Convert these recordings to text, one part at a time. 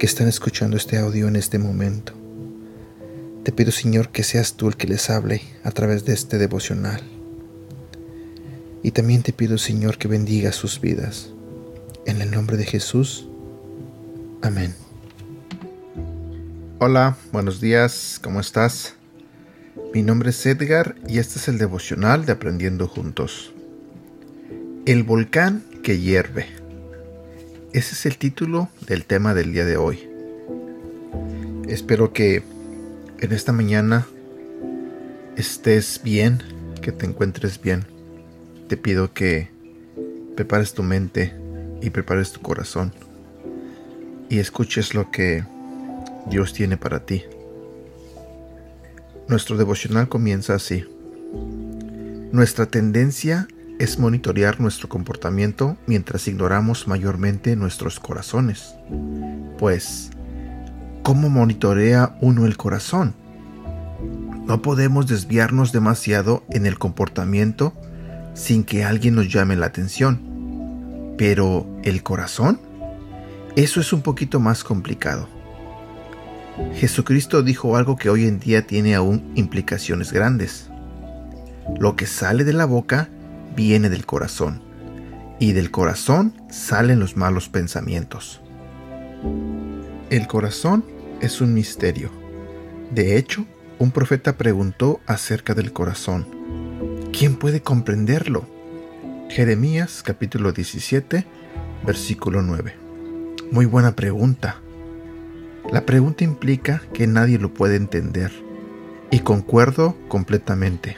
que están escuchando este audio en este momento. Te pido, Señor, que seas tú el que les hable a través de este devocional. Y también te pido, Señor, que bendiga sus vidas. En el nombre de Jesús. Amén. Hola, buenos días, ¿cómo estás? Mi nombre es Edgar y este es el devocional de Aprendiendo Juntos. El volcán que hierve. Ese es el título del tema del día de hoy. Espero que en esta mañana estés bien, que te encuentres bien. Te pido que prepares tu mente y prepares tu corazón y escuches lo que Dios tiene para ti. Nuestro devocional comienza así. Nuestra tendencia es monitorear nuestro comportamiento mientras ignoramos mayormente nuestros corazones. Pues, ¿cómo monitorea uno el corazón? No podemos desviarnos demasiado en el comportamiento sin que alguien nos llame la atención. Pero, ¿el corazón? Eso es un poquito más complicado. Jesucristo dijo algo que hoy en día tiene aún implicaciones grandes. Lo que sale de la boca viene del corazón, y del corazón salen los malos pensamientos. El corazón es un misterio. De hecho, un profeta preguntó acerca del corazón. ¿Quién puede comprenderlo? Jeremías capítulo 17, versículo 9. Muy buena pregunta. La pregunta implica que nadie lo puede entender, y concuerdo completamente.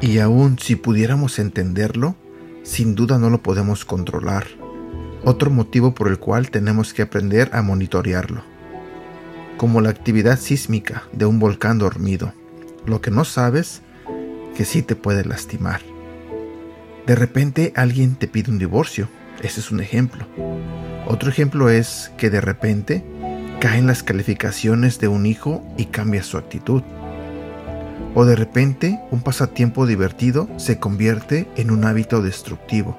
Y aun si pudiéramos entenderlo, sin duda no lo podemos controlar. Otro motivo por el cual tenemos que aprender a monitorearlo. Como la actividad sísmica de un volcán dormido. Lo que no sabes, que sí te puede lastimar. De repente alguien te pide un divorcio. Ese es un ejemplo. Otro ejemplo es que de repente caen las calificaciones de un hijo y cambia su actitud. O de repente un pasatiempo divertido se convierte en un hábito destructivo.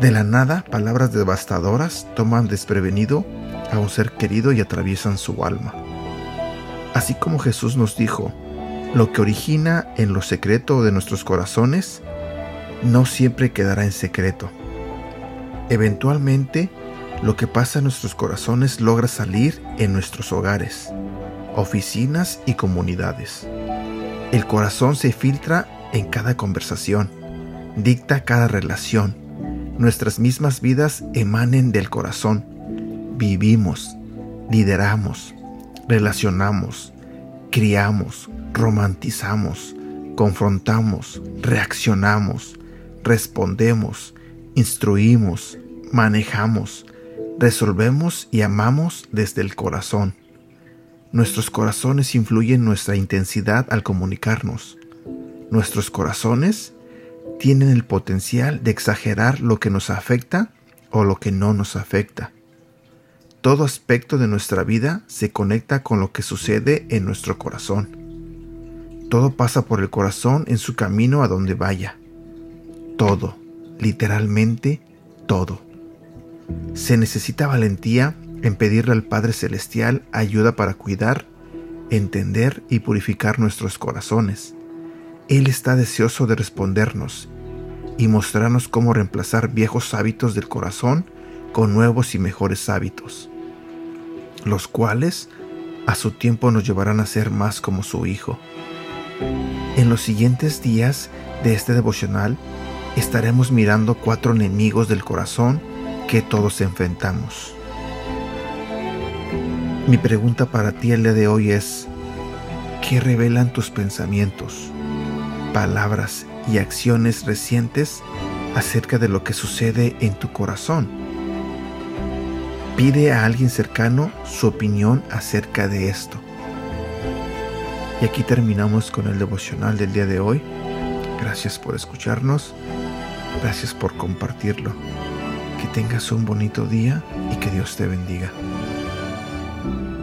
De la nada, palabras devastadoras toman desprevenido a un ser querido y atraviesan su alma. Así como Jesús nos dijo, lo que origina en lo secreto de nuestros corazones no siempre quedará en secreto. Eventualmente lo que pasa en nuestros corazones logra salir en nuestros hogares, oficinas y comunidades. El corazón se filtra en cada conversación, dicta cada relación. Nuestras mismas vidas emanen del corazón. Vivimos, lideramos, relacionamos, criamos, romantizamos, confrontamos, reaccionamos, respondemos, instruimos, manejamos, resolvemos y amamos desde el corazón. Nuestros corazones influyen nuestra intensidad al comunicarnos. Nuestros corazones tienen el potencial de exagerar lo que nos afecta o lo que no nos afecta. Todo aspecto de nuestra vida se conecta con lo que sucede en nuestro corazón. Todo pasa por el corazón en su camino a donde vaya. Todo, literalmente todo. Se necesita valentía en pedirle al Padre Celestial ayuda para cuidar, entender y purificar nuestros corazones. Él está deseoso de respondernos y mostrarnos cómo reemplazar viejos hábitos del corazón con nuevos y mejores hábitos, los cuales a su tiempo nos llevarán a ser más como su Hijo. En los siguientes días de este devocional estaremos mirando cuatro enemigos del corazón que todos enfrentamos. Mi pregunta para ti el día de hoy es, ¿qué revelan tus pensamientos, palabras y acciones recientes acerca de lo que sucede en tu corazón? Pide a alguien cercano su opinión acerca de esto. Y aquí terminamos con el devocional del día de hoy. Gracias por escucharnos. Gracias por compartirlo. Que tengas un bonito día y que Dios te bendiga. thank you